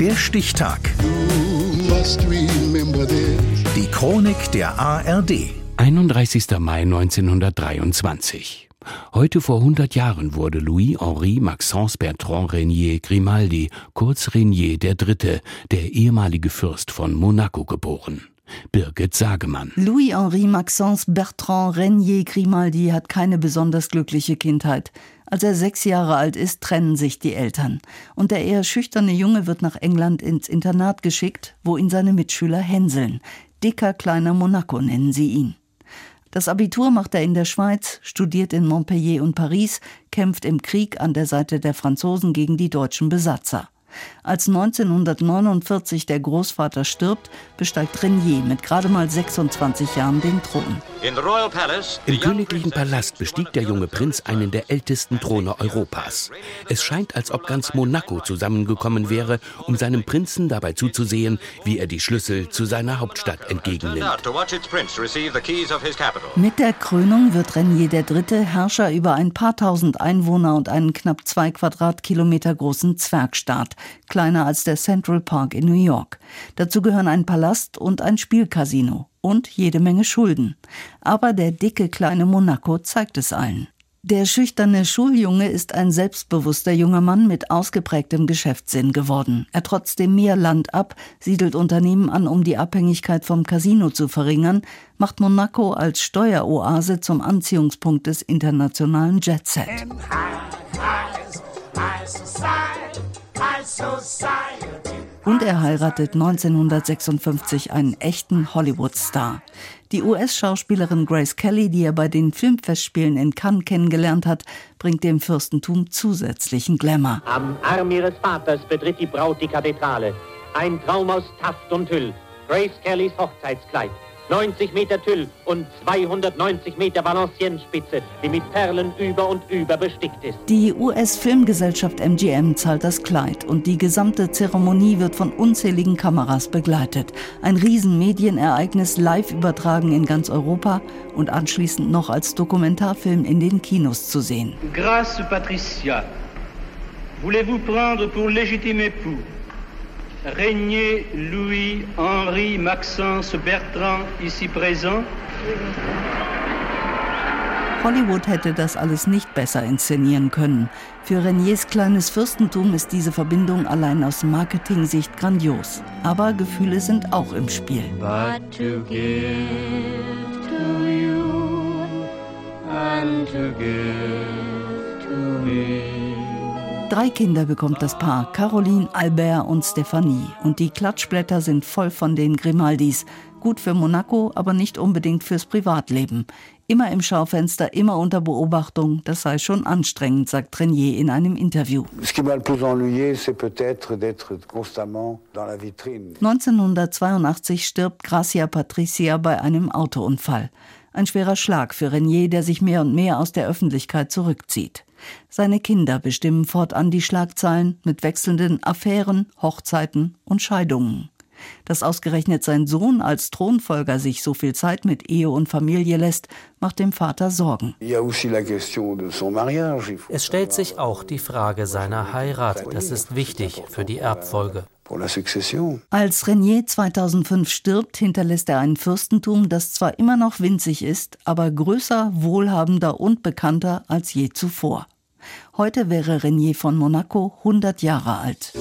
Der Stichtag. Die Chronik der ARD. 31. Mai 1923. Heute vor 100 Jahren wurde Louis-Henri Maxence Bertrand Régnier Grimaldi, kurz Régnier III., der ehemalige Fürst von Monaco, geboren. Birgit Sagemann. Louis-Henri Maxence Bertrand Régnier Grimaldi hat keine besonders glückliche Kindheit. Als er sechs Jahre alt ist, trennen sich die Eltern. Und der eher schüchterne Junge wird nach England ins Internat geschickt, wo ihn seine Mitschüler hänseln. Dicker kleiner Monaco nennen sie ihn. Das Abitur macht er in der Schweiz, studiert in Montpellier und Paris, kämpft im Krieg an der Seite der Franzosen gegen die deutschen Besatzer. Als 1949 der Großvater stirbt, besteigt Renier mit gerade mal 26 Jahren den Thron. Im königlichen Palast bestieg der junge Prinz einen der ältesten Throne Europas. Es scheint, als ob ganz Monaco zusammengekommen wäre, um seinem Prinzen dabei zuzusehen, wie er die Schlüssel zu seiner Hauptstadt entgegennimmt. Mit der Krönung wird Renier III. Herrscher über ein paar tausend Einwohner und einen knapp zwei Quadratkilometer großen Zwergstaat kleiner als der Central Park in New York. Dazu gehören ein Palast und ein Spielcasino und jede Menge Schulden. Aber der dicke kleine Monaco zeigt es allen. Der schüchterne Schuljunge ist ein selbstbewusster junger Mann mit ausgeprägtem Geschäftssinn geworden. Er trotzdem mehr Land ab, siedelt Unternehmen an, um die Abhängigkeit vom Casino zu verringern, macht Monaco als Steueroase zum Anziehungspunkt des internationalen Jetset. Und er heiratet 1956 einen echten Hollywood-Star. Die US-Schauspielerin Grace Kelly, die er bei den Filmfestspielen in Cannes kennengelernt hat, bringt dem Fürstentum zusätzlichen Glamour. Am Arm ihres Vaters betritt die Braut die Kathedrale. Ein Traum aus Taft und Hüll. Grace Kellys Hochzeitskleid. 90 Meter Tüll und 290 Meter Valenciennes-Spitze, die mit Perlen über und über bestickt ist. Die US-Filmgesellschaft MGM zahlt das Kleid und die gesamte Zeremonie wird von unzähligen Kameras begleitet. Ein Riesenmedienereignis live übertragen in ganz Europa und anschließend noch als Dokumentarfilm in den Kinos zu sehen. Grâce Patricia, voulez-vous prendre pour légitime époux Régnier Louis Henri Maxence Bertrand ici présent. Hollywood hätte das alles nicht besser inszenieren können. Für Reniers kleines Fürstentum ist diese Verbindung allein aus Marketing-Sicht grandios. Aber Gefühle sind auch im Spiel. But to give to you and to give Drei Kinder bekommt das Paar, Caroline, Albert und Stephanie. Und die Klatschblätter sind voll von den Grimaldis. Gut für Monaco, aber nicht unbedingt fürs Privatleben. Immer im Schaufenster, immer unter Beobachtung, das sei schon anstrengend, sagt Trenier in einem Interview. 1982 stirbt Gracia Patricia bei einem Autounfall. Ein schwerer Schlag für Renier, der sich mehr und mehr aus der Öffentlichkeit zurückzieht. Seine Kinder bestimmen fortan die Schlagzeilen mit wechselnden Affären, Hochzeiten und Scheidungen. Dass ausgerechnet sein Sohn als Thronfolger sich so viel Zeit mit Ehe und Familie lässt, macht dem Vater Sorgen. Es stellt sich auch die Frage seiner Heirat. Das ist wichtig für die Erbfolge. Als Renier 2005 stirbt, hinterlässt er ein Fürstentum, das zwar immer noch winzig ist, aber größer, wohlhabender und bekannter als je zuvor. Heute wäre Renier von Monaco 100 Jahre alt.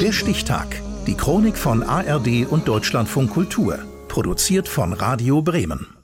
Der Stichtag. Die Chronik von ARD und Deutschlandfunk Kultur. Produziert von Radio Bremen.